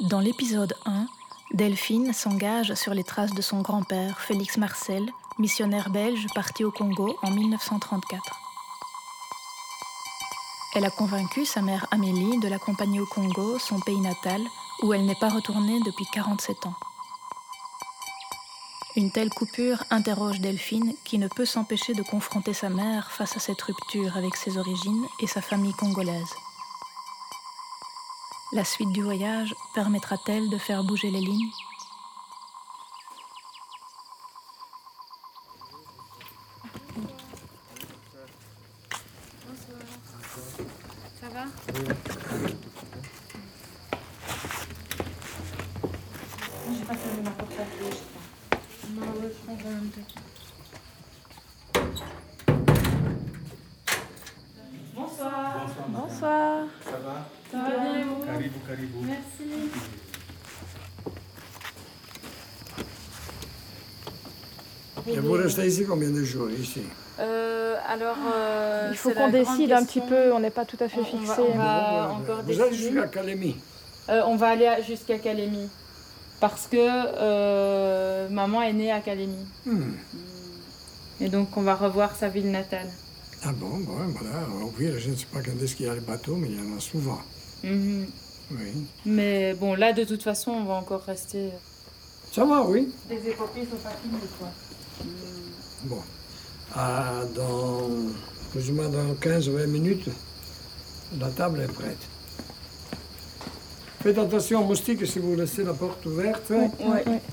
Dans l'épisode 1, Delphine s'engage sur les traces de son grand-père, Félix Marcel, missionnaire belge parti au Congo en 1934. Elle a convaincu sa mère Amélie de l'accompagner au Congo, son pays natal, où elle n'est pas retournée depuis 47 ans. Une telle coupure interroge Delphine qui ne peut s'empêcher de confronter sa mère face à cette rupture avec ses origines et sa famille congolaise. La suite du voyage permettra-t-elle de faire bouger les lignes Ça va J'ai pas servi ma porte à clé, je crois. Non, ouais, je prends quand même Bonsoir. Bonsoir. Ça va Ça va bien et vous Caribou, caribou. Merci. Et vous restez ici combien de jours ici Euh, alors, euh, Il faut qu'on décide un petit peu, on n'est pas tout à fait On- on va- fixé. on va- encore Vous décider. jusqu'à Calémie. Euh, on va aller jusqu'à Calémie. Parce que euh, maman est née à Calémie. Hmm. Et donc, on va revoir sa ville natale. Ah bon, bon, voilà. Au pire, je ne sais pas quand est-ce qu'il y a les bateaux, mais il y en a souvent. Mhm. Oui. Mais bon, là, de toute façon, on va encore rester. Ça va, oui. Les épopées sont pas finies, quoi. Bon. Ah, dans plus ou moins dans 15 ou 20 minutes, la table est prête. Faites attention aux moustiques si vous laissez la porte ouverte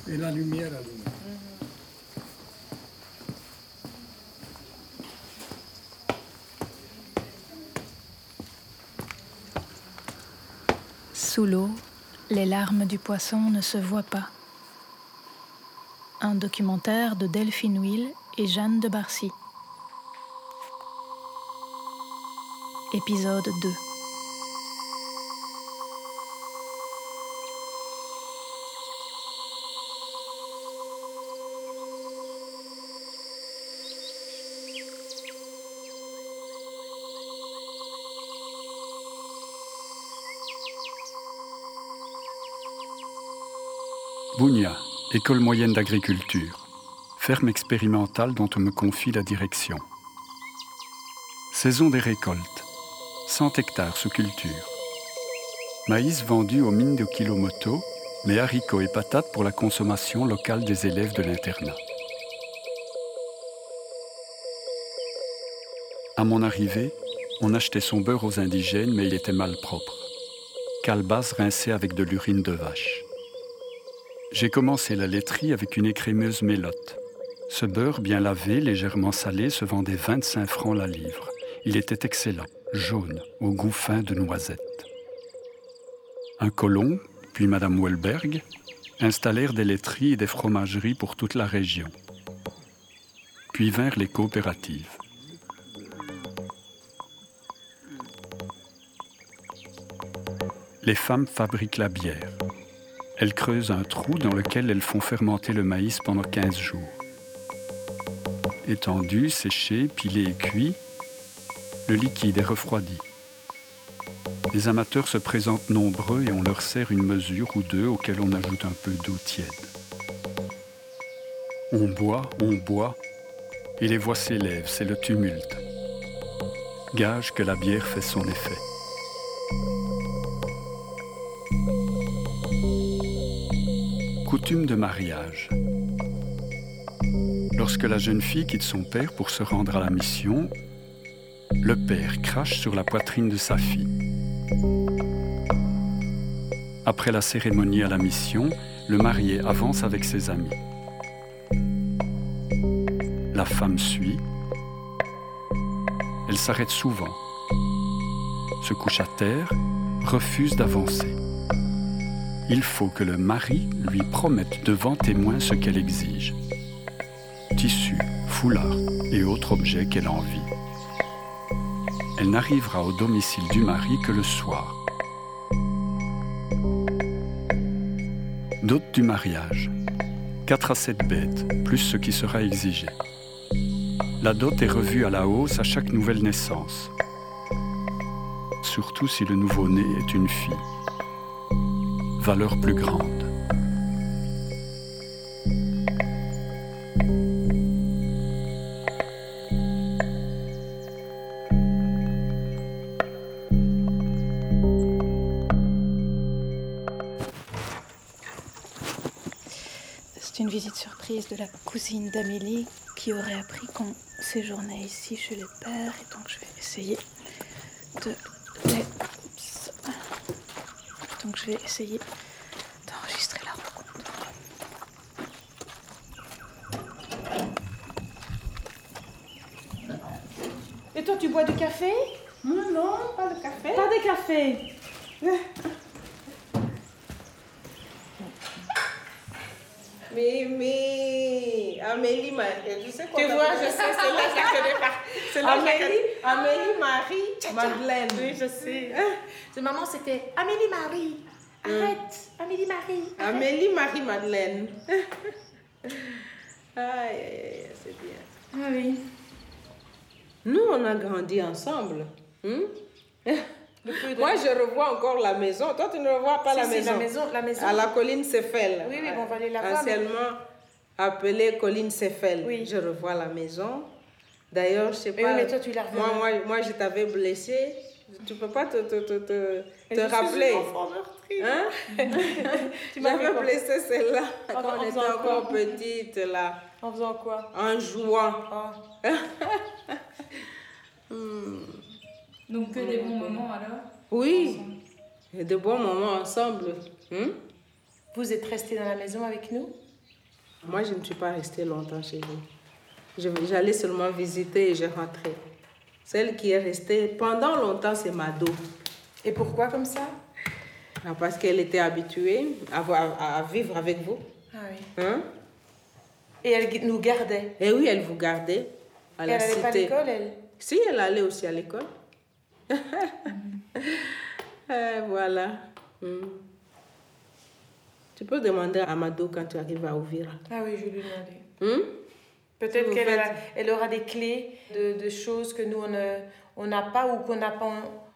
et la lumière allumée. Sous l'eau, les larmes du poisson ne se voient pas. Un documentaire de Delphine Will et Jeanne de Barcy. Épisode 2. Bounia, école moyenne d'agriculture, ferme expérimentale dont on me confie la direction. Saison des récoltes, 100 hectares sous culture. Maïs vendu aux mines de Kilomoto, mais haricots et patates pour la consommation locale des élèves de l'internat. À mon arrivée, on achetait son beurre aux indigènes, mais il était mal propre. Calebasse rincée avec de l'urine de vache. J'ai commencé la laiterie avec une écrémeuse mélotte. Ce beurre bien lavé, légèrement salé, se vendait 25 francs la livre. Il était excellent, jaune, au goût fin de noisette. Un colon, puis Madame Welberg, installèrent des laiteries et des fromageries pour toute la région. Puis vinrent les coopératives. Les femmes fabriquent la bière. Elles creusent un trou dans lequel elles font fermenter le maïs pendant 15 jours. Étendu, séché, pilé et cuit, le liquide est refroidi. Les amateurs se présentent nombreux et on leur sert une mesure ou deux auxquelles on ajoute un peu d'eau tiède. On boit, on boit, et les voix s'élèvent, c'est le tumulte. Gage que la bière fait son effet. Coutume de mariage. Lorsque la jeune fille quitte son père pour se rendre à la mission, le père crache sur la poitrine de sa fille. Après la cérémonie à la mission, le marié avance avec ses amis. La femme suit. Elle s'arrête souvent, se couche à terre, refuse d'avancer. Il faut que le mari lui promette devant témoin ce qu'elle exige. Tissu, foulard et autres objets qu'elle envie. Elle n'arrivera au domicile du mari que le soir. Dot du mariage. 4 à 7 bêtes, plus ce qui sera exigé. La dot est revue à la hausse à chaque nouvelle naissance. Surtout si le nouveau-né est une fille. valeur plus grande. De la cousine d'Amélie qui aurait appris qu'on séjournait ici chez les pères et donc je vais essayer de les... Oups. Donc je vais essayer d'enregistrer la rencontre. Et toi, tu bois du café? Non, non, pas de café. Pas de café. Mimi, Amélie Marie, je sais Tu vois, je sais, c'est là que je connais pas. C'est là Amélie, Amélie Marie Madeleine. Oui, je sais. C'est maman, c'était Amélie Marie. Arrête, Amélie Marie. Amélie Marie Madeleine. aïe, aïe, aïe, c'est bien. Ah oui. Nous, on a grandi ensemble. Hmm? Moi, je revois encore la maison. Toi, tu ne revois pas Si, la, si, maison. la maison. La maison. À la colline Céphel. Oui, oui, on va aller la voir, Anciennement appelée colline Céphel. Oui. Je revois la maison. D'ailleurs, je sais pas. oui, mais toi, tu l'as. Moi, moi, moi, je t'avais blessé. Tu peux pas te, te, te, te, te je suis rappeler. une meurtrie. Hein? Tu m'as fait J'avais quoi? blessé celle-là En- quand en on était encore petite, là, En faisant quoi? En jouant. Ah. Donc que des bons moments alors? Oui, et de bons moments ensemble. Hmm? Vous êtes resté dans la maison avec nous? Moi, je ne suis pas restée longtemps chez vous. J'allais seulement visiter et je rentrais. Celle qui est restée pendant longtemps, c'est Mado. Et pourquoi comme ça? Ah, Parce qu'elle était habituée à, voir- à- à vivre avec vous. Ah oui. Hein? Et elle nous gardait. Et oui, elle vous gardait à Et la elle n'allait pas à l'école, elle? Si, elle allait aussi à l'école. Euh, voilà. Hmm. Tu peux demander à Mado quand tu arrives à Ouvira. Ah oui, je vais lui demander. Hmm? Peut-être qu'elle faites- a- elle aura des clés de, de choses que nous, on n'a pas ou qu'on n'a pas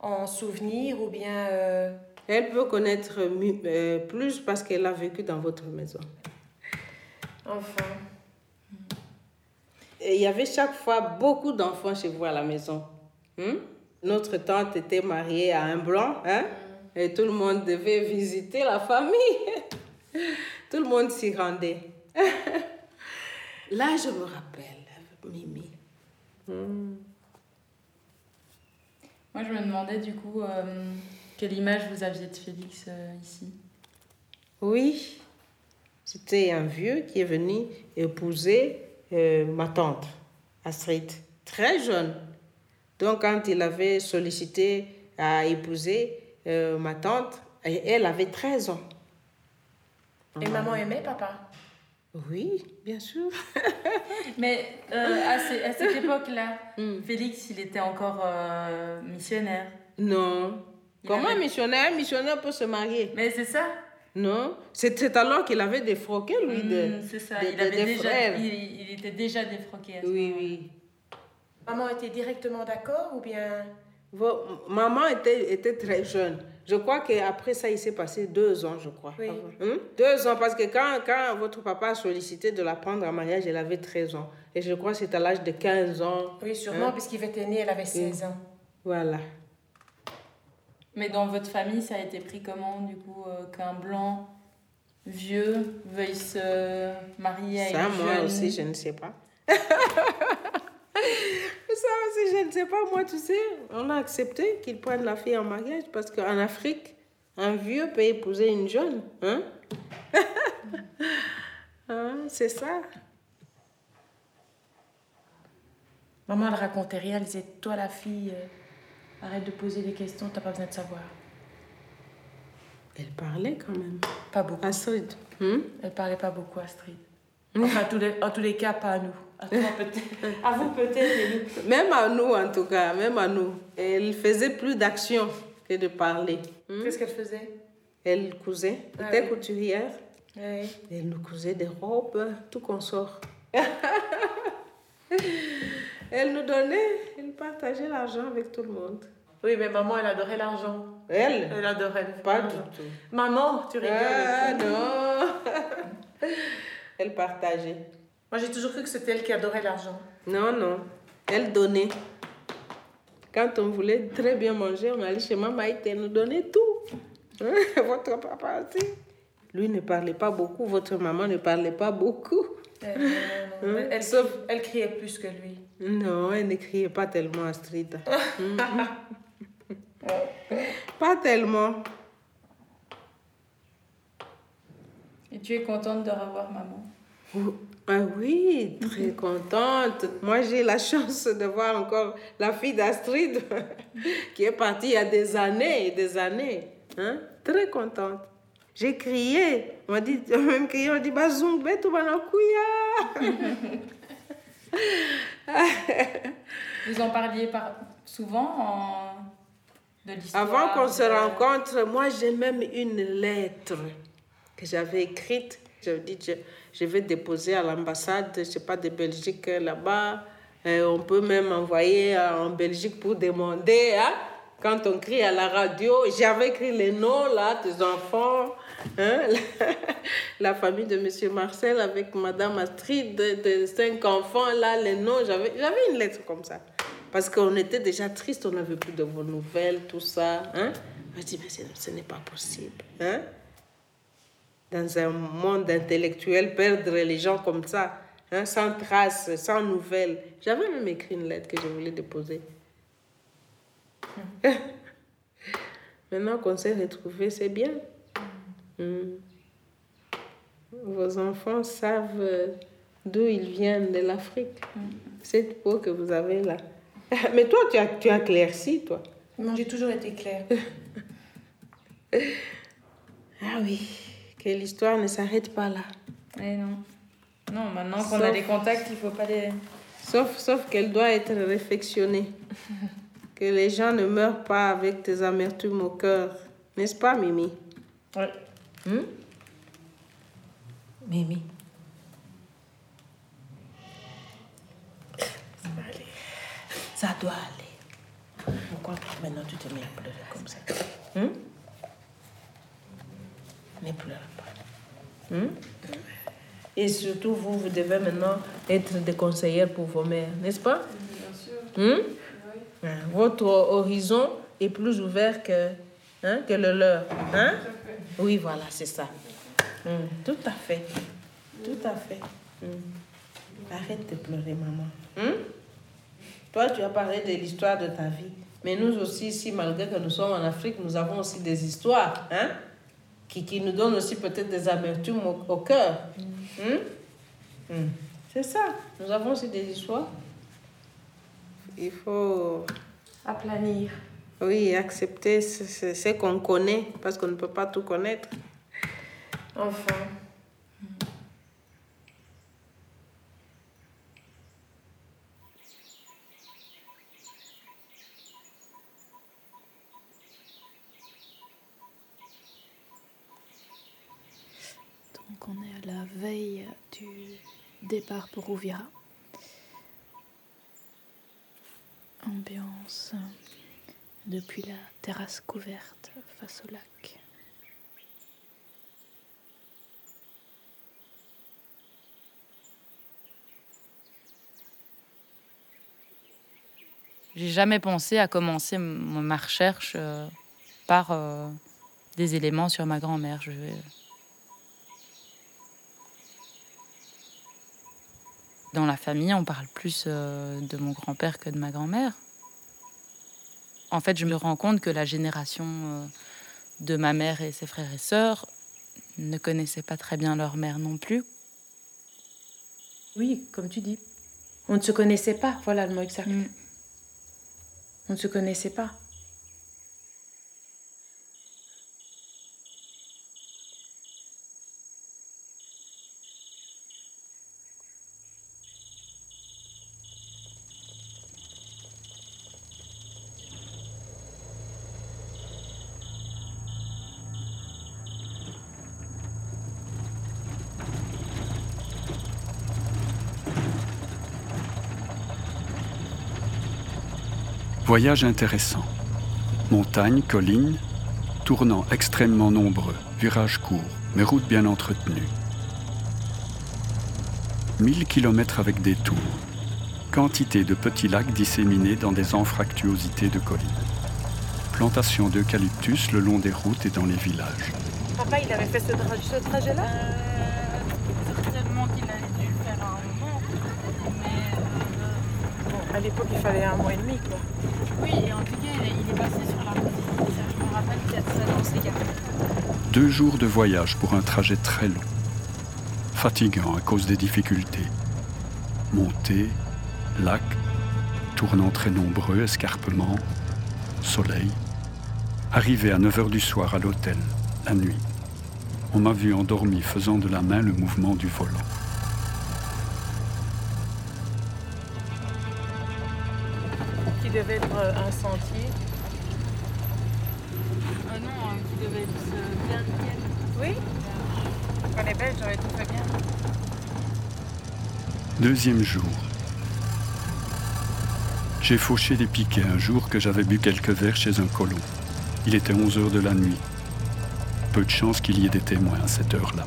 en, en souvenir ou bien... euh, Elle peut connaître euh, plus parce qu'elle a vécu dans votre maison. enfin... Et il y avait chaque fois beaucoup d'enfants chez vous à la maison. Hmm? Notre tante était mariée à un blanc, hein? et tout le monde devait visiter la famille. tout le monde s'y rendait. Là, je me rappelle, Mimi. Hmm. Moi je me demandais du coup euh, quelle image vous aviez de Félix euh, ici? Oui, c'était un vieux qui est venu épouser euh, ma tante, Astrid, très jeune. Donc, quand il avait sollicité à épouser euh, ma tante, elle avait 13 ans. Et maman aimait papa? Oui, bien sûr. Mais euh, à, ce- à cette époque-là, Félix il était encore euh, missionnaire. Non. Il Comment un avait- missionnaire, un missionnaire peut se marier Mais c'est ça Non. C'est c'est alors qu'il avait défroqué, lui, de, Mm, C'est ça, de- il, de- avait des déjà, frères. il, il était déjà défroqué. à ce Oui, oui. Maman était directement d'accord ou bien... Maman était, était très jeune. Je crois qu'après ça, il s'est passé deux ans, je crois. Oui. Hein? Deux ans, parce que quand, quand votre papa a sollicité de la prendre en mariage, elle avait 13 ans. Et je crois que c'est à l'âge de 15 ans. Oui, sûrement, Hein? puisqu'il était né, elle avait 16 ans. Voilà. Mais dans votre famille, ça a été pris comment, du coup, euh, qu'un blanc vieux veuille se marier à Ça, une moi jeune aussi, je ne sais pas. aussi, je ne sais pas. Moi, tu sais, on a accepté qu'ils prennent la fille en mariage parce qu'en Afrique, un vieux peut épouser une jeune. Hein? Hein, c'est ça. Maman, elle racontait rien, elle disait, toi la fille, euh, arrête de poser des questions, t'as pas besoin de savoir. Elle parlait quand même. Pas beaucoup. Astrid. Hmm? Elle parlait pas beaucoup, Astrid. Enfin, tous les- en tous les cas, pas à nous. À toi peut-être. À vous peut-être. Même à nous, en tout cas, même à nous. Elle faisait plus d'action que de parler. Hmm? Qu'est-ce qu'elle faisait? Elle cousait. Elle Ah était oui. couturière. Oui. Elle nous cousait des robes, tout consort. elle nous donnait, elle partageait l'argent avec tout le monde. Oui, mais maman, elle adorait l'argent. Elle? Elle adorait. Pas du tout. Maman, tu rigoles. Ah non Elle partageait. Moi, j'ai toujours cru que c'était elle qui adorait l'argent. Non, non. Elle donnait. Quand on voulait très bien manger, on allait chez Maman elle nous donnait tout. Hein, Votre papa aussi. Lui ne parlait pas beaucoup, votre maman ne parlait pas beaucoup. Elle, non, non, non. Hein, Elle- sauf- elle criait plus que lui. Non, elle ne criait pas tellement Astrid. Pas tellement. Et tu es contente de revoir maman? Ah oui, très contente. Moi, j'ai la chance de voir encore la fille d'Astrid qui est partie il y a des années et des années. Hein? Très contente. J'ai crié. On m'a dit, on m'a même crié, on dit, Bazung, betu banakuya. Vous en parliez par... souvent en... de l'histoire Avant qu'on se rencontre, moi, j'ai même une lettre que j'avais écrite. Je dit, je, je vais déposer à l'ambassade, je sais pas, de Belgique là-bas. Euh, on peut même envoyer euh, en Belgique pour demander, hein, quand on crie à la radio. J'avais écrit les noms, là, des enfants. hein, la famille de Monsieur Marcel avec Madame Astrid, de, cinq enfants, là, les noms. J'avais j'avais une lettre comme ça. Parce qu'on était déjà triste, on n'avait plus de vos nouvelles, tout ça. Hein? Je dis, mais ce, ce n'est pas possible. Hein? Dans un monde intellectuel, perdre les gens comme ça, hein, sans traces, sans nouvelles. J'avais même écrit une lettre que je voulais déposer. Maintenant qu'on s'est retrouvés, c'est bien. Hmm. Vos enfants savent d'où ils viennent, de l'Afrique. Cette peau que vous avez là. Mais toi, tu as, tu as éclairci, toi. Non, j'ai toujours été claire. Ah oui, que l'histoire ne s'arrête pas là. Eh non. Non, maintenant qu'on a des contacts, il faut pas les... Sauf, sauf qu'elle doit être réflexionnée. que les gens ne meurent pas avec des amertumes au cœur. N'est-ce pas, Mimi? Ouais. Hmm? Mimi. Ça va aller. Ça doit aller. Pourquoi maintenant tu te mets à pleurer comme ça? Hmm? Ne pleure Hmm? Et surtout, vous, vous devez maintenant être des conseillères pour vos mères, n'est-ce pas? Hmm? Hein, Votre horizon est plus ouvert que, hein, que le leur. Hein? Oui, voilà, c'est ça. Hmm, Tout à fait. Tout à fait. Arrête de pleurer, maman. Toi, tu as parlé de l'histoire de ta vie. Mais nous aussi, ici, malgré que nous sommes en Afrique, nous avons aussi des histoires hein? Qui, qui nous donnent aussi peut-être des amertumes au, au cœur. Hmm? Hmm. C'est ça. Nous avons aussi des histoires. Il faut, Aplanir. oui, accepter ce, ce- ce qu'on connaît parce qu'on ne peut pas tout connaître. Enfin. Donc on est à la veille du départ pour Ouvira. Ambiance depuis la terrasse couverte face au lac. J'ai jamais pensé à commencer ma recherche euh, par euh, des éléments sur ma grand-mère. Je Dans la famille, on parle plus euh, de mon grand-père que de ma grand-mère. En fait, je me rends compte que la génération euh, de ma mère et ses frères et sœurs ne connaissaient pas très bien leur mère non plus. Oui, comme tu dis. On ne se connaissait pas, voilà le mot exact. Mm. On ne se connaissait pas. Voyage intéressant. Montagnes, collines, tournants extrêmement nombreux, virages courts, mais routes bien entretenues. 1000 km avec des tours. Quantité de petits lacs disséminés dans des anfractuosités de collines. Plantation d'eucalyptus le long des routes et dans les villages. Papa, il avait fait ce, tra- ce trajet-là? Euh, certainement qu'il a dû le faire à un moment. Mais euh, Bon, À l'époque, il fallait un mois et demi, quoi. Oui, et en tout cas, il est, il est passé sur la route. Ça, Je me rappelle qu'il y a de ça dans ses cartes. Deux jours de voyage pour un trajet très long. Fatigant à cause des difficultés. Montée, lac, tournants très nombreux, escarpements, soleil. Arrivé à 9h du soir à l'hôtel, la nuit. On m'a vu endormi faisant de la main le mouvement du volant. Qui devait être un sentier. Ah non, euh, qui devait être euh, bien nickel. Oui Quand les Belges auraient tout fait bien. Deuxième jour. J'ai fauché des piquets un jour que j'avais bu quelques verres chez un colon. Il était 11 heures de la nuit. Peu de chance qu'il y ait des témoins à cette heure-là.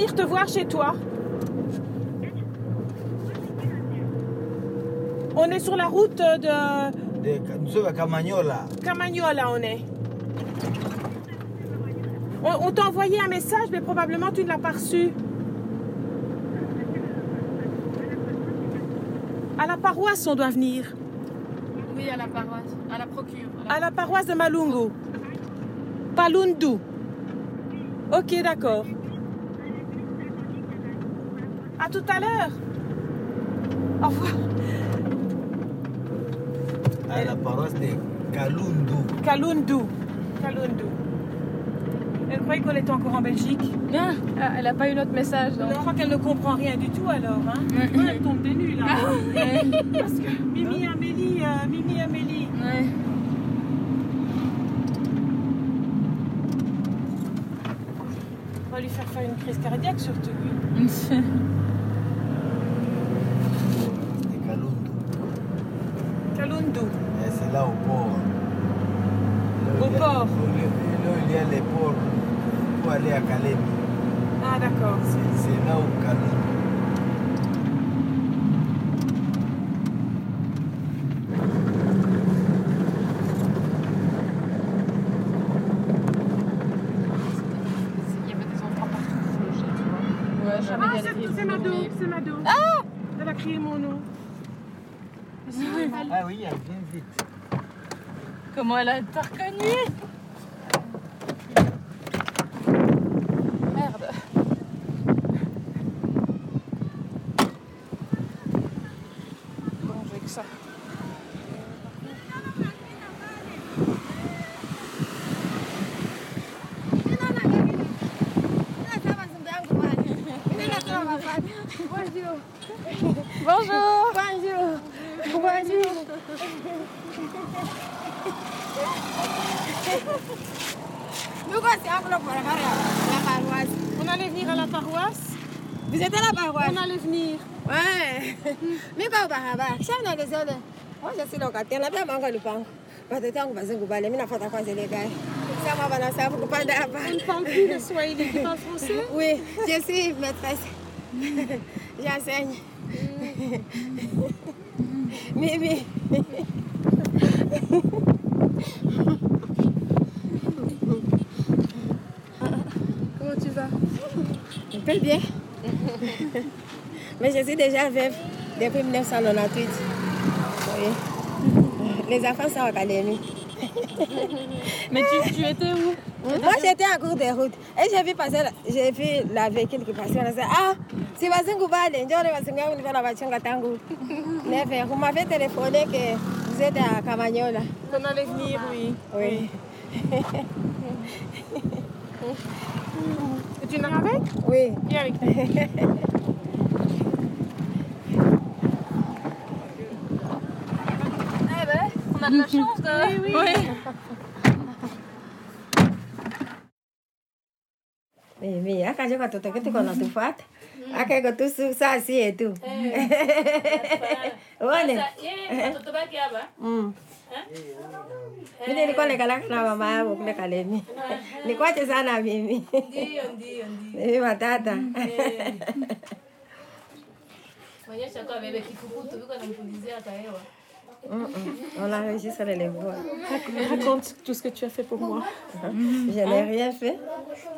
Venir te voir chez toi. On est sur la route de De, nous sommes à Camagnola. Camagnola, on est. On, on t'a envoyé un message, mais probablement tu ne l'as pas reçu. À la paroisse, on doit venir. Oui, à la paroisse, à la procure. À la paroisse de Malungu. Palundu. Ok, d'accord. À tout à l'heure. Au revoir. À la paroisse de Kalundu. Kalundu. Kalundu. Elle croyait qu'on était encore en Belgique. Ah, elle n'a pas eu notre message. Je crois qu'elle ne comprend rien du tout alors. Hein Ouais, elle tombe des nues là. Parce que Mimi Amélie, euh, Mimi Amélie. Ouais. On va lui faire faire une crise cardiaque surtout. De Kalundu. Kalundu. Et c'est là au port. Là où Au il y a- port. Là où là où il y a les ports pour aller à Calais. Ah d'accord. C'est c'est là où Kalundu. Il y avait des endroits partout tu vois. Ouais, jamais Ah, y c'est Mado. Ah Elle a crié mon nom. Ah oui, elle vient vite. Comment elle a été Merde. Bon, j'ai que ça. Bonjour Bonjour. Bonjour. Nous quoi, c'est encore pour la paroisse. On allait venir à la paroisse. Vous êtes à la paroisse On allait venir. Ouais. Mais quoi, barabara? Shana les autres. Moi, je suis locataire. La bien manga le pan. Watoto wangu wazungu bale, mimi nafuata kwanza ile gari. Sasa bana sababu kupanda hapa. On ne parle plus le swahili, tu parles français? Oui, je suis maîtresse. J'enseigne. Mimi. Comment tu vas? On peut bien. Mais je suis déjà veuve depuis 1998. Oui. Les enfants sont à l'académie. Mais tu, tu étais où? Moi, j'étais en cours de route. Et j'ai vu passer, la- j'ai vu la véhicule qui passait. On a dit, ah, la voiture Katangu. Mais vous m'avez téléphoné que vous êtes à Camagnola. On allait venir, oui. Oui. Tu viens avec? Oui. Viens avec a de la chance de... Oui, oui. Mimi, akaja katoto ketu kona tufata. Akego tusu saa si yetu. one Mm. Mimi nilikuwa nikalala na mama yangu kule Kalemi. Nikwache sana mimi. Ndio, ndio, ndio. Mimi matata. Onyesha tu bebe kikukutu viko nampulizia. Mm, mm. On enregistre les voix. Raconte tout ce que tu as fait pour moi. Je n'ai rien fait.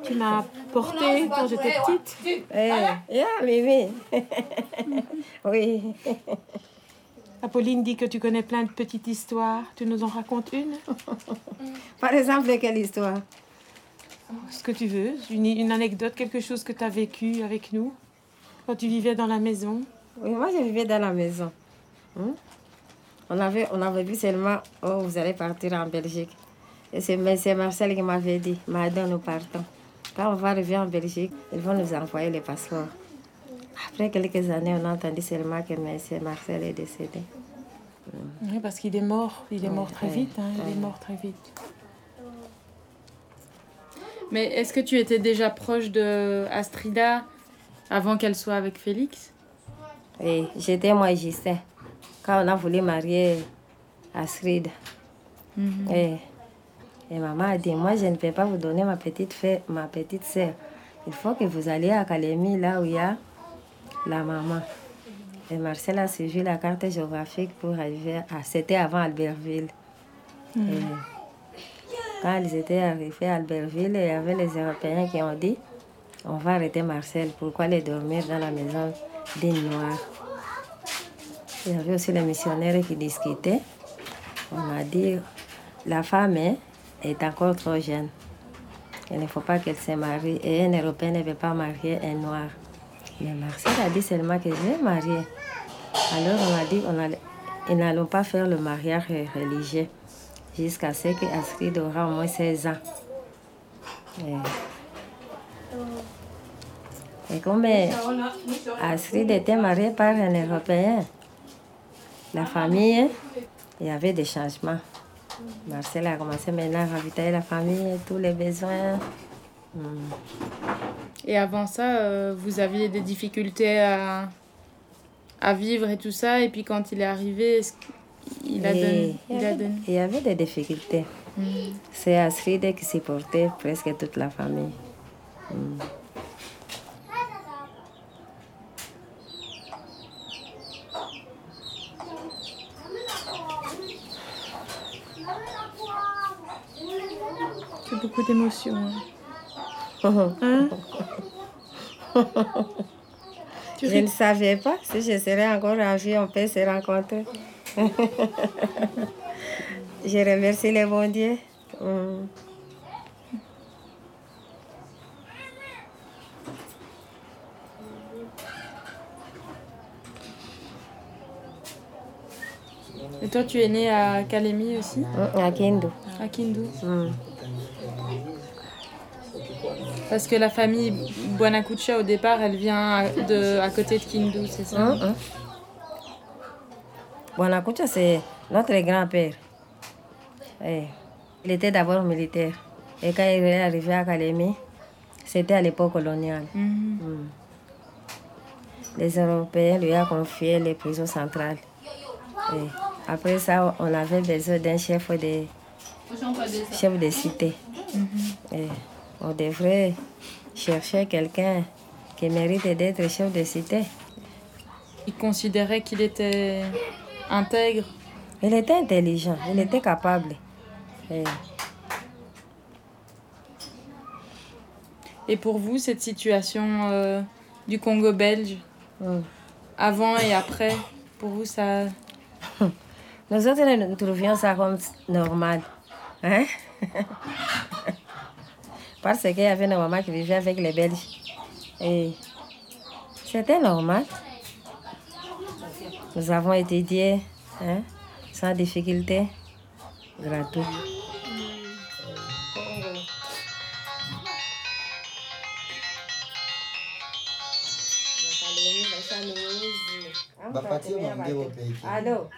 Tu m'as portée quand j'étais petite? Eh, yeah, Mimi. oui. Apolline dit que tu connais plein de petites histoires. Tu nous en racontes une? Par exemple, quelle histoire Ce que tu veux. Une, une anecdote, quelque chose que tu as vécu avec nous quand tu vivais dans la maison. Oui, moi, je vivais dans la maison. Hmm? On, avait, on avait vu seulement, oh, vous allez partir en Belgique. Et c'est Marcel qui m'avait dit, Madame, nous partons. Quand on va arriver en Belgique, ils vont nous envoyer les passeports. Après quelques années, on a entendu seulement que M. Marcel est décédé. Oui, parce qu'il est mort. Il est mort très vite. hein, Il est mort très vite. Mais est-ce que tu étais déjà proche de Astrida avant qu'elle soit avec Félix? Et j'étais moi Justin. Quand on a voulu marier Astrid, et, et maman a dit, moi je ne peux pas vous donner ma petite, fille, ma petite sœur. Il faut que vous alliez à Calémie, là où il y a la maman. Et Marcel a suivi la carte géographique pour arriver à... C'était avant Albertville. Et quand ils étaient arrivés à Albertville, il y avait les Européens qui ont dit, on va arrêter Marcel, pourquoi aller dormir dans la maison d'une noire? Il y avait aussi les missionnaires qui discutaient. On a dit, la femme hein, est encore trop jeune. Il ne faut pas qu'elle se marie. Et un Européen ne veut pas marier un noir. Mais Marcel a dit seulement que je vais marier. Alors on a dit, on ils n'allons pas faire le mariage religieux jusqu'à ce qu'Astrid aura au moins 16 ans. Et, comme euh, Astrid était mariée par un Européen, la famille, il y avait des changements. Marcel a commencé maintenant à ravitailler la famille, tous les besoins. Hmm. Et avant ça, euh, vous aviez des difficultés à, à vivre et tout ça. Et puis quand il est arrivé, qu'il a donné, il, y il a avait, donné? il y avait des difficultés. C'est Astrid qui supportait presque toute la famille. Hmm. Hein? Je ne savais pas si je serais encore en vie, on peut se rencontrer. je remercie le bon Dieu. Et toi, tu es né à Kalemi aussi? À Kindu. À Kindu Hmm. Parce que la famille Buanakucha, au départ, elle vient à- de, à côté de Kindu, c'est ça Hmm, hmm. Bonakucha, c'est notre grand-père. Eh, Il était d'abord militaire. Et quand il est arrivé à Kalemi, c'était à l'époque coloniale. Mhm. Hmm. Les Européens lui ont confié les prisons centrales. Et après ça, on avait besoin d'un chef de, chef de cité. Et on devrait chercher quelqu'un qui mérite d'être chef de cité. Il considérait qu'il était intègre. Il était intelligent, il était capable. Et Et pour vous, cette situation euh, du Congo belge Mm. Avant et après Pour vous, ça. Nous autres, nous trouvions ça comme normal. Hein? Parce qu'il y avait une maman qui vivait avec les Belges. Et c'était normal. Nous avons étudié hein, sans difficulté, gratuit. Bapatie. Alo.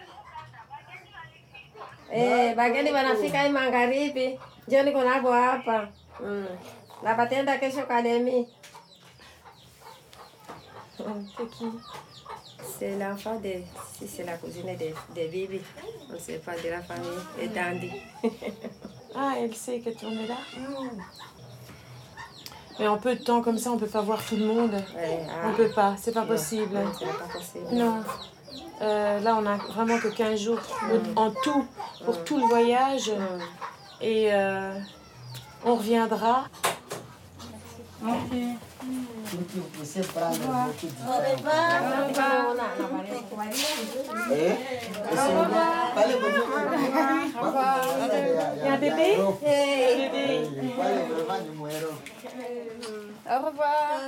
Eh, bageni wanafika hii magharibi. Njoo niko nako hapa. Mm. Na batenda kesho Kalemi. Mm. C'est l'enfant de... Si c'est la cousine de, de Bibi. On ne sait pas de la famille. Et Dandy. Ah, elle sait que tu es là Mais en peu de temps comme ça, on peut pas voir tout le monde. Ouais, ah. On peut pas, c'est pas Non, possible. non, c'est pas possible. Non. Euh, là, on a vraiment que 15 jours au- en tout pour tout le voyage. Et euh, on reviendra. Pale Il y a un bébé. Au revoir.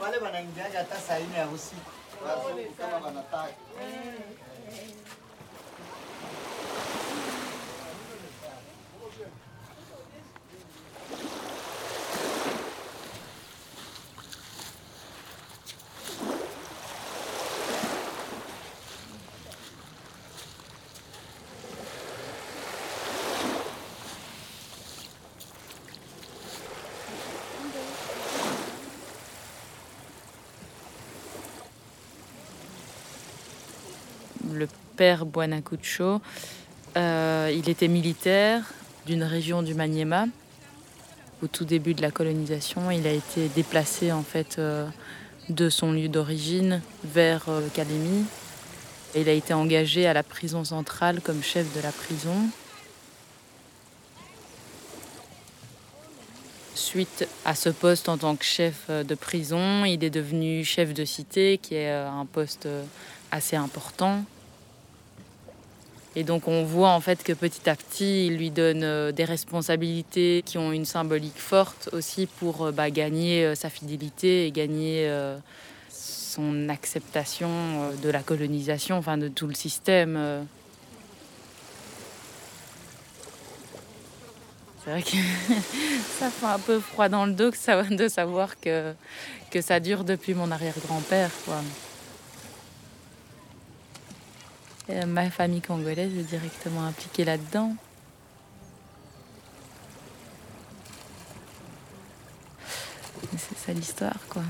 Pale wanaingiaga hata saa nne ya usiku. Wazungu kama wanataka. le père Buanacucho, euh, il était militaire d'une région du Maniema. Au tout début de la colonisation, il a été déplacé en fait euh, de son lieu d'origine vers euh, Kalemi. Et il a été engagé à la prison centrale comme chef de la prison. Suite à ce poste en tant que chef euh, de prison, il est devenu chef de cité, qui est un poste assez important. Et donc on voit en fait que petit à petit, il lui donne euh, des responsabilités qui ont une symbolique forte aussi pour euh, bah, gagner euh, sa fidélité et gagner son acceptation de la colonisation, enfin de tout le système. C'est vrai que ça fait un peu froid dans le dos de savoir que, que ça dure depuis mon arrière-grand-père. quoi. Et ma famille congolaise est directement impliquée là-dedans. C'est ça l'histoire, quoi.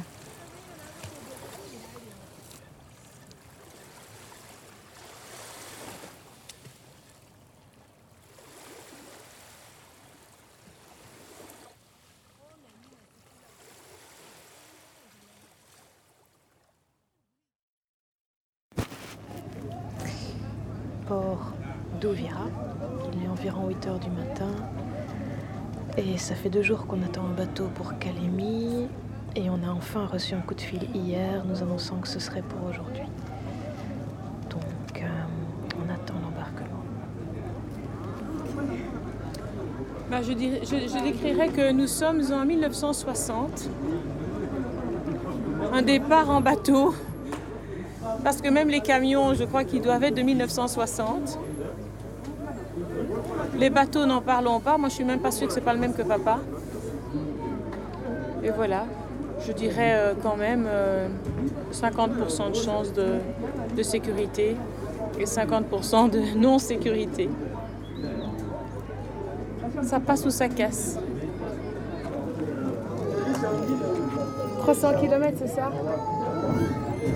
Port d'Ouvira. Il est environ 8 heures du matin. Et ça fait deux jours qu'on attend un bateau pour Kalemi. Et on a enfin reçu un coup de fil hier nous annonçant que ce serait pour aujourd'hui. Donc, euh, on attend l'embarquement. Bah, je, dirais- je décrirais que nous sommes en 1960. Un départ en bateau. Parce que même les camions, je crois qu'ils doivent être de 1960. Les bateaux, n'en parlons pas. Moi, je suis même pas sûre que c'est pas le même que papa. Et voilà. Je dirais euh, quand même euh, 50% de chance de, de sécurité et 50% de non-sécurité. Ça passe ou ça casse. 300 km, c'est ça?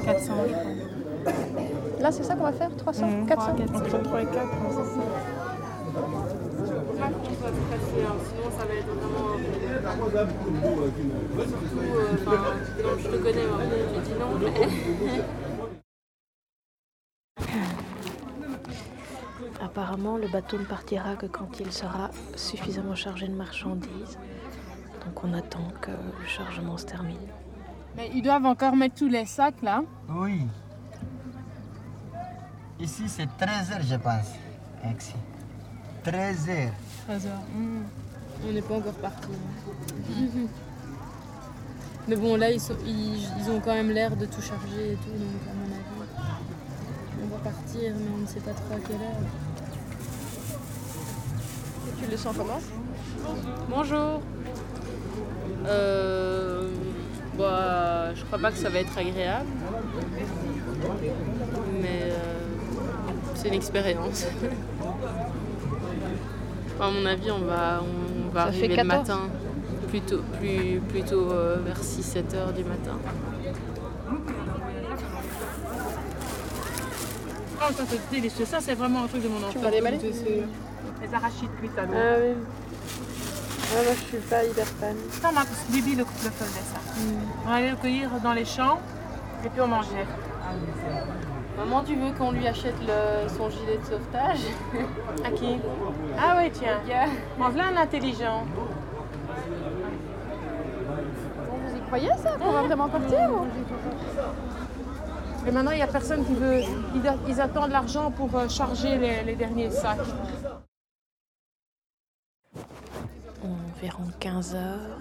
400, je crois. Là, c'est ça qu'on va faire? 300 400 Entre 3 et 4, c'est ça. Hein, sinon ça va être vraiment. Surtout, euh, enfin, comme je te connais, Marie, j'ai dit non, mais. Apparemment, le bateau ne partira que quand il sera suffisamment chargé de marchandises. Donc on attend que le chargement se termine. Mais ils doivent encore mettre tous les sacs là. Oui. Ici, c'est 13 heures, je pense. Ici. 13 heures. 13 heures. On n'est pas encore parti. Mais bon, là, ils, sont- ils, ils ont quand même l'air de tout charger et tout, donc à mon avis, on va partir, mais on ne sait pas trop à quelle heure. Tu le sens comment Bonjour. Euh, bah, je crois pas que ça va être agréable, mais euh, c'est une expérience. à mon avis, on va, on va Ça fait arriver le 14. matin, plutôt, plus, plutôt euh, vers 6-7 heures du matin. Oh, ça c'est délicieux. Ça, c'est vraiment un truc de mon enfant. vas déballer Les arachides cuites à l'eau. Ah oui. Ah, moi, je suis pas hyper fan. Ça, ma Bibi le, le faisait ça. On allait le cueillir dans les champs et puis on mangeait. Maman, tu veux qu'on lui achète le- son gilet de sauvetage? À qui? Ah oui, tiens. En voilà un intelligent. Vous y croyez ça qu'on va vraiment partir ou? Et maintenant, il n'y a personne qui veut. Ils, a- ils attendent l'argent pour euh, charger les, les derniers sacs. Environ 15 heures,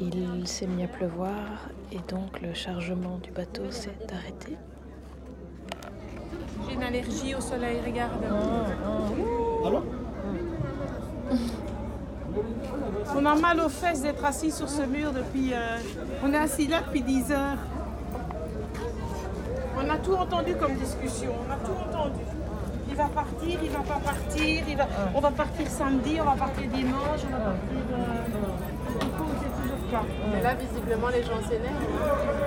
il s'est mis à pleuvoir et donc le chargement du bateau s'est arrêté. J'ai une allergie au soleil, regarde. On a mal aux fesses d'être assis sur ce mur depuis. euh, on est assis là depuis 10 heures. On a tout entendu comme discussion. On a tout entendu. Il va partir, il va pas partir. Il va... On va partir samedi, on va partir dimanche, on va partir. euh, Du coup, c'est toujours pas. Mais là, visiblement, les gens s'énervent.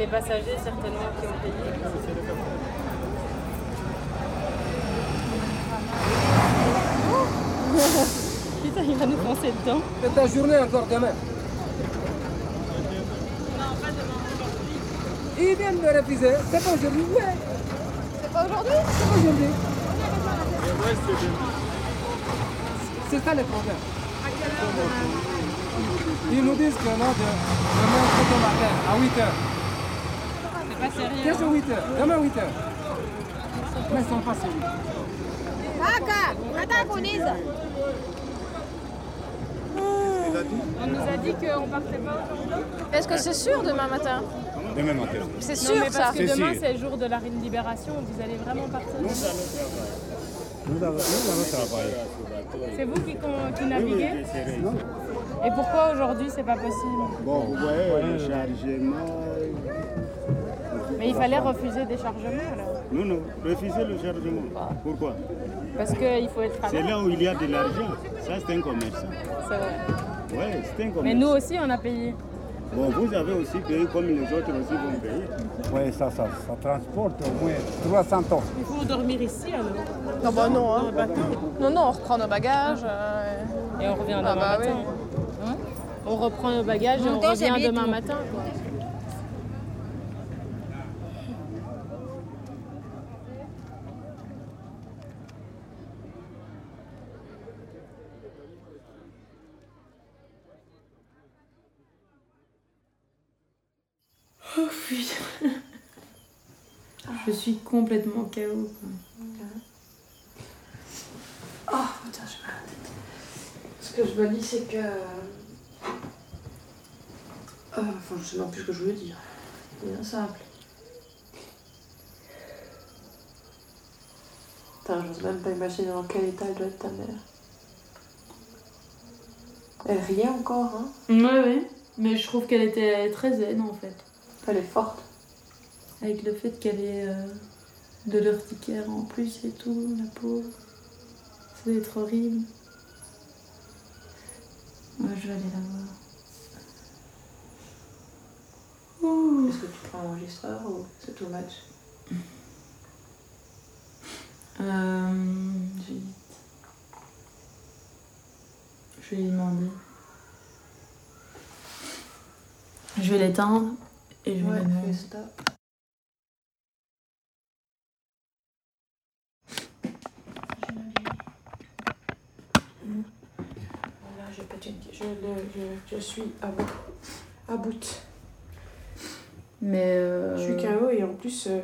Les passagers, certainement, qui ont payé. Putain, il va nous foncer dedans. C'est ta journée encore demain. Ils viennent de refuser. C'est pas aujourd'hui. Ouais, C'est pas aujourd'hui? C'est pas aujourd'hui. C'est ça le problème. Ils nous disent que non, de, demain c'est au matin, à 8 heures. Qu'est-ce que 8 heures Demain 8 heures. Mais sont pas sérieux. On nous a dit qu'on partait pas aujourd'hui. Est-ce que c'est sûr demain matin? Demain matin. C'est Non, sûr mais ça parce que C'est demain, c'est le jour de la libération. Vous allez vraiment partir. Nous avons, nous avons travaillé. C'est vous qui, con- qui naviguez? Et pourquoi aujourd'hui c'est pas possible? Bon, vous voyez, le chargement. Mais il fallait refuser des chargements alors. Non, non, refusez le chargement. Pourquoi? Parce qu'il faut être C'est là où il y a de l'argent. Ça, c'est un commerce. C'est vrai. Oui, c'est un commerce. Mais nous aussi on a payé. Bon, vous avez aussi payé comme les autres aussi vont payer. Oui, ça, ça, ça transporte au moins 300 tonnes. Il faut dormir ici alors. Non, bah non. Hein. Non, non, on reprend nos bagages. euh, Et on revient Ah demain bah matin. oui. Hein? On reprend nos bagages et on revient demain matin. Complètement KO. quoi. Oh putain, j'ai mal à la tête. Ce que je me dis, c'est que. Euh, Enfin, je sais même plus ce que je voulais dire. C'est bien simple. Putain, j'ose même pas imaginer dans quel état elle doit être ta mère. Elle riait encore, hein? Ouais, ouais. Mais je trouve qu'elle était très zen en fait. Elle est forte. Avec le fait qu'elle ait euh, de l'urticaire en plus et tout, la pauvre. Ça doit être horrible. Ouais, je vais aller la voir. Est-ce que tu prends l'enregistreur ou c'est too much? Euh. J'hésite. Je vais lui demander. Je vais l'éteindre et je vais lui demander. Là, je, je, le- je- je suis à vos, à bout. Mais. Euh, je suis KO et en plus, euh,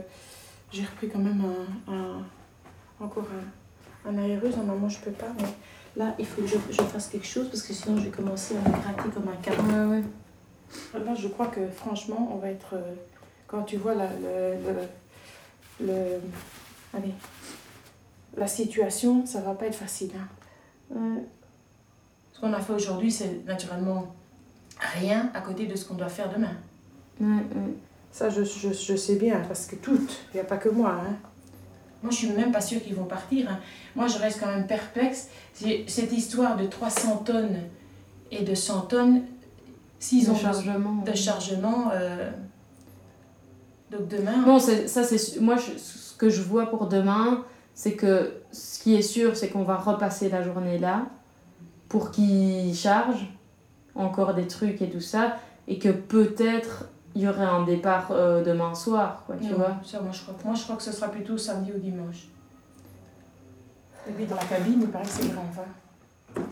j'ai repris quand même un, encore un, un aéreuse. Normalement, je peux pas, mais là, il faut que je, je, fasse quelque chose parce que sinon, je vais commencer à me gratter comme un canon. Ouais, ouais. Là, je crois que franchement, on va être. Euh, quand tu vois la, le, le, allez, la situation, ça va pas être facile. Hein. Ce qu'on a fait aujourd'hui, c'est naturellement rien à côté de ce qu'on doit faire demain. Ça, je, je, je, sais bien, parce que toutes, il n'y a pas que moi. Hein. Moi, je suis même pas sûre qu'ils vont partir. Hein. Moi, je reste quand même perplexe. Cette histoire de 300 tonnes et de 100 tonnes, s'ils ont chargement, de chargement, euh, donc demain. Bon, ça, c'est moi ce que je vois pour demain, c'est que ce qui est sûr, c'est qu'on va repasser la journée là pour qu'ils chargent encore des trucs et tout ça, et que peut-être il y aurait un départ euh, demain soir, quoi, tu vois. Ça, moi, je crois, moi, je crois que ce sera plutôt samedi ou dimanche. Et puis dans la cabine, il paraît que c'est grand, hein.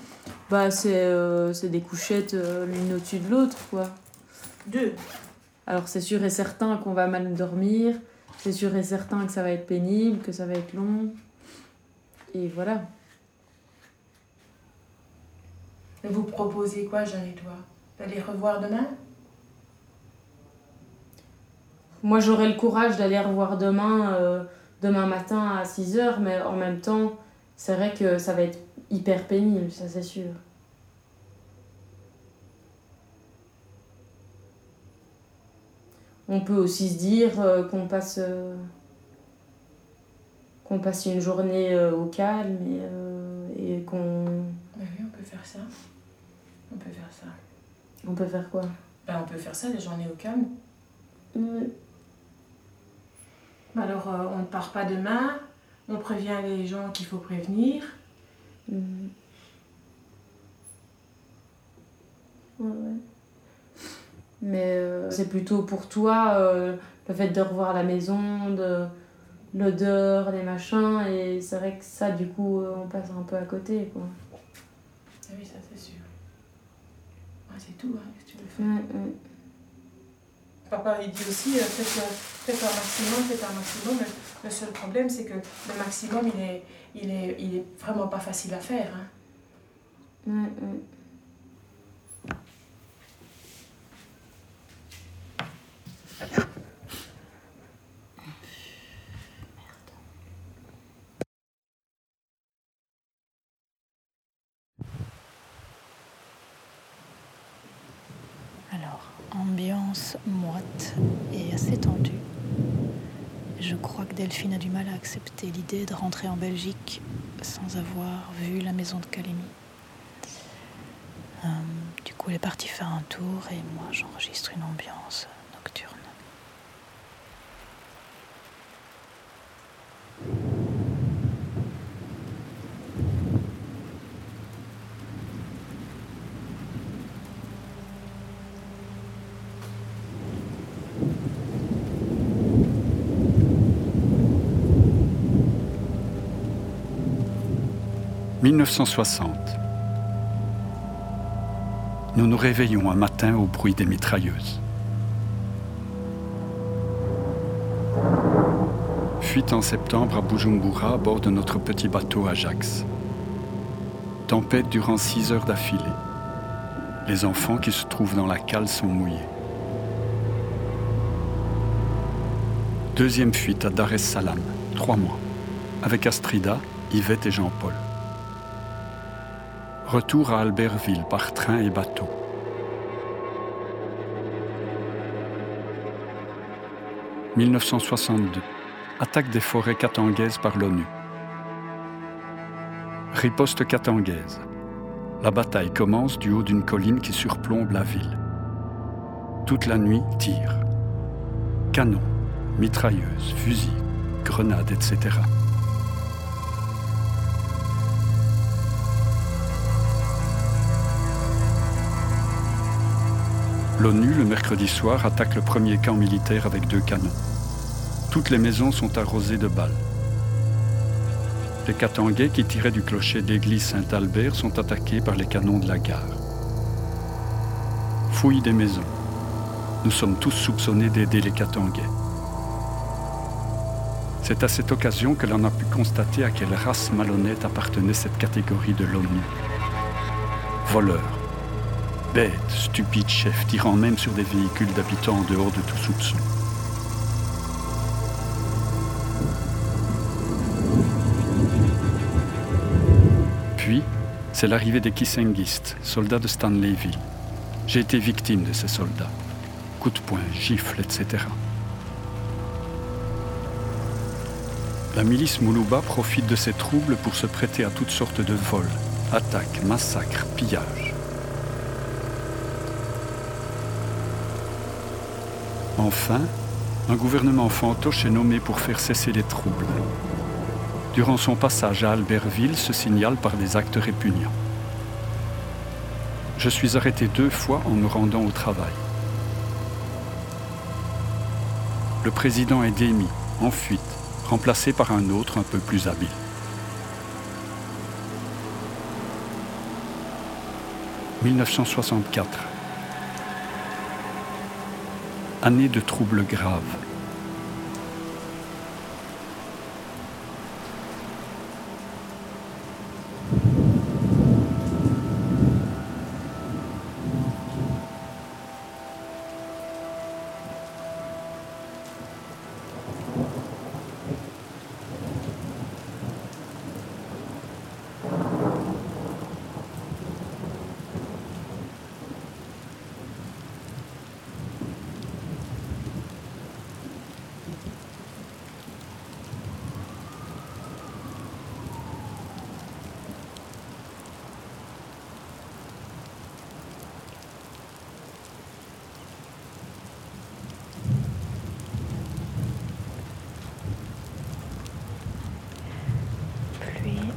Bah, c'est euh, des couchettes euh, l'une au-dessus de l'autre, quoi. Deux. Alors, c'est sûr et certain qu'on va mal dormir, c'est sûr et certain que ça va être pénible, que ça va être long. Et voilà. Et vous proposez quoi, Jeanne et toi? D'aller revoir demain? Moi, j'aurai le courage d'aller revoir demain, euh, demain matin à 6 h mais en même temps, c'est vrai que ça va être hyper pénible, ça c'est sûr. On peut aussi se dire euh, qu'on passe, euh, qu'on passe une journée au calme et, et qu'on... oui, on peut faire ça. On peut faire ça. On peut faire quoi? Ben, On peut faire ça, les journées au calme. Oui. Alors, euh, on ne part pas demain, on prévient les gens qu'il faut prévenir. Mm. Ouais, ouais. Mais euh, c'est plutôt pour toi euh, le fait de revoir la maison, de l'odeur, les machins, et c'est vrai que ça, du coup, on passe un peu à côté, quoi. Ah oui, ça c'est sûr. c'est tout, hein, que tu veux faire. Papa, il dit aussi, faites, un maximum, faites un maximum. Le seul problème, c'est que le maximum, il est, il est, il est vraiment pas facile à faire. Hein. Ambiance moite et assez tendue. Je crois que Delphine a du mal à accepter l'idée de rentrer en Belgique sans avoir vu la maison de Calémie. Euh, du coup, elle est partie faire un tour et moi j'enregistre une ambiance 1960. Nous nous réveillons un matin au bruit des mitrailleuses. Fuite en septembre à Bujumbura à bord de notre petit bateau Ajax. Tempête durant six heures d'affilée. Les enfants qui se trouvent dans la cale sont mouillés. Deuxième fuite à Dar es Salaam, trois mois, avec Astrida, Yvette et Jean-Paul. Retour à Albertville par train et bateau. « 1962. Attaque des forêts katangaises par l'ONU. Riposte katangaise. La bataille commence du haut d'une colline qui surplombe la ville. Toute la nuit, tir. Canons, mitrailleuses, fusils, grenades, etc. L'ONU, le mercredi soir, attaque le premier camp militaire avec deux canons. Toutes les maisons sont arrosées de balles. Les Katangais qui tiraient du clocher d'église Saint-Albert sont attaqués par les canons de la gare. Fouille des maisons, nous sommes tous soupçonnés d'aider les Katangais. C'est à cette occasion que l'on a pu constater à quelle race malhonnête appartenait cette catégorie de l'ONU. Voleurs, bêtes, stupides chefs tirant même sur des véhicules d'habitants en dehors de tout soupçon. Puis, c'est l'arrivée des Kissengistes, soldats de Stanleyville. J'ai été victime de ces soldats. Coups de poing, gifles, etc. La milice Moulouba profite de ces troubles pour se prêter à toutes sortes de vols, attaques, massacres, pillages. Enfin, un gouvernement fantoche est nommé pour faire cesser les troubles. Durant son passage à Albertville, se signale par des actes répugnants. Je suis arrêté deux fois en me rendant au travail. Le président est démis, en fuite, remplacé par un autre un peu plus habile. « 1964. Année de troubles graves.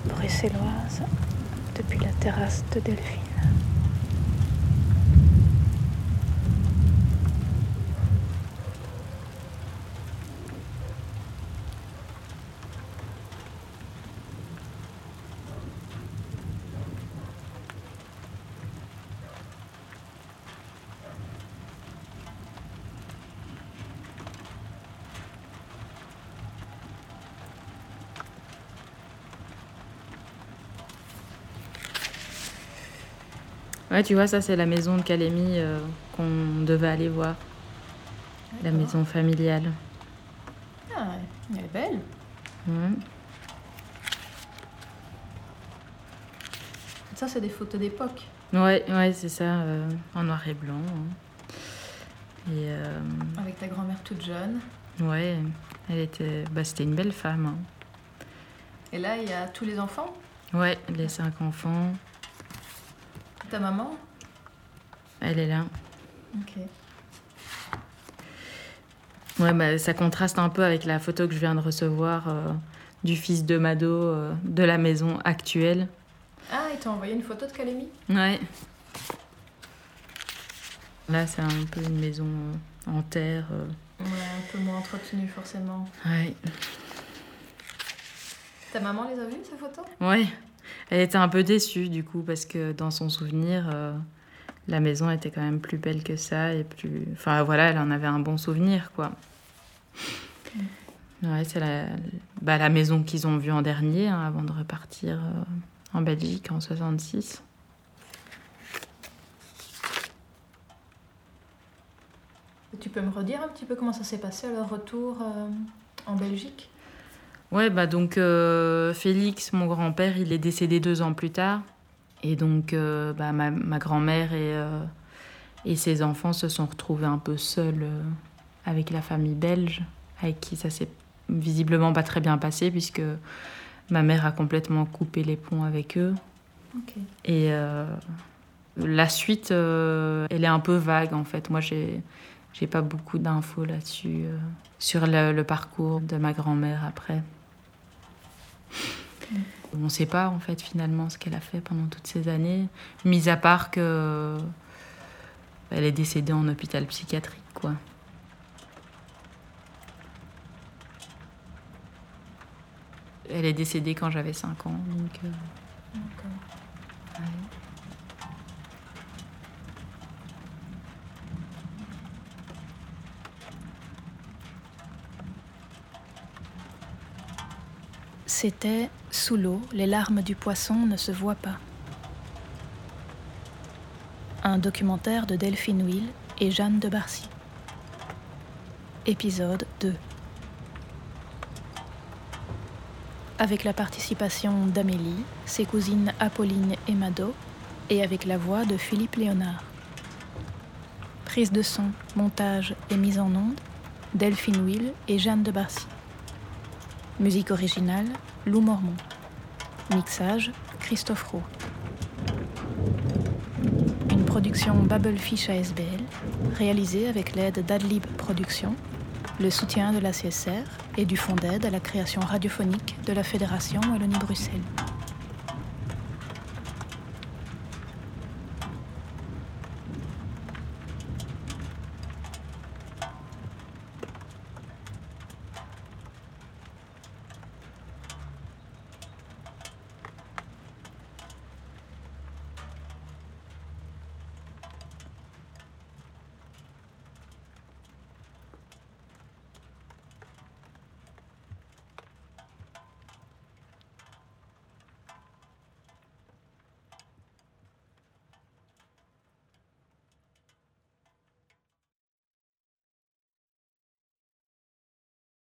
bruxelloise depuis la terrasse de Delphine. Ouais, tu vois, ça, c'est la maison de Calémie euh, qu'on devait aller voir. La maison familiale. Ah, elle est belle. Ouais. Ça, c'est des photos d'époque. Ouais, ouais, c'est ça, euh, en noir et blanc. hein. Et euh, Avec ta grand-mère toute jeune. ouais, elle était, bah, c'était une belle femme. hein. Et là, il y a tous les enfants? Ouais, les cinq enfants, Ta maman. elle est là. Ok. Ouais, bah, ça contraste un peu avec la photo que je viens de recevoir euh, du fils de Mado euh, de la maison actuelle. Ah, il t'a envoyé une photo de Calémie Ouais. Là, c'est un peu une maison euh, en terre. Ouais, un peu moins entretenue, forcément. Ouais. Ta maman les a vues, ces photos? Ouais. Elle était un peu déçue, du coup, parce que dans son souvenir, euh, la maison était quand même plus belle que ça et plus. Enfin, voilà, elle en avait un bon souvenir, quoi. Ouais, c'est la, bah, la maison qu'ils ont vue en dernier, hein, avant de repartir euh, en Belgique en 66. Et Tu peux me redire un petit peu comment ça s'est passé à leur retour euh, en Belgique? Ouais, bah donc euh, Félix, mon grand-père, il est décédé deux ans plus tard. Et donc euh, bah, ma, ma grand-mère et, euh, et ses enfants se sont retrouvés un peu seuls avec la famille belge, avec qui ça s'est visiblement pas très bien passé, puisque ma mère a complètement coupé les ponts avec eux. Et la suite, elle est un peu vague en fait. Moi, j'ai j'ai pas beaucoup d'infos là-dessus, sur le, le parcours de ma grand-mère après. On ne sait pas en fait finalement ce qu'elle a fait pendant toutes ces années, mis à part que elle est décédée en hôpital psychiatrique quoi. Elle est décédée quand j'avais 5 ans, donc. euh, ouais. C'était Sous l'eau, les larmes du poisson ne se voient pas. Un documentaire de Delphine Will et Jeanne de Barcy. Épisode 2. Avec la participation d'Amélie, ses cousines Apolline et Mado, et avec la voix de Philippe Léonard. Prise de son, montage et mise en onde, Delphine Will et Jeanne de Barcy. Musique originale, Lou Mormont. Mixage, Christophe Roux. Une production Babelfish ASBL, réalisée avec l'aide d'Adlib Productions, le soutien de la CSR et du Fonds d'aide à la création radiophonique de la Fédération Wallonie-Bruxelles.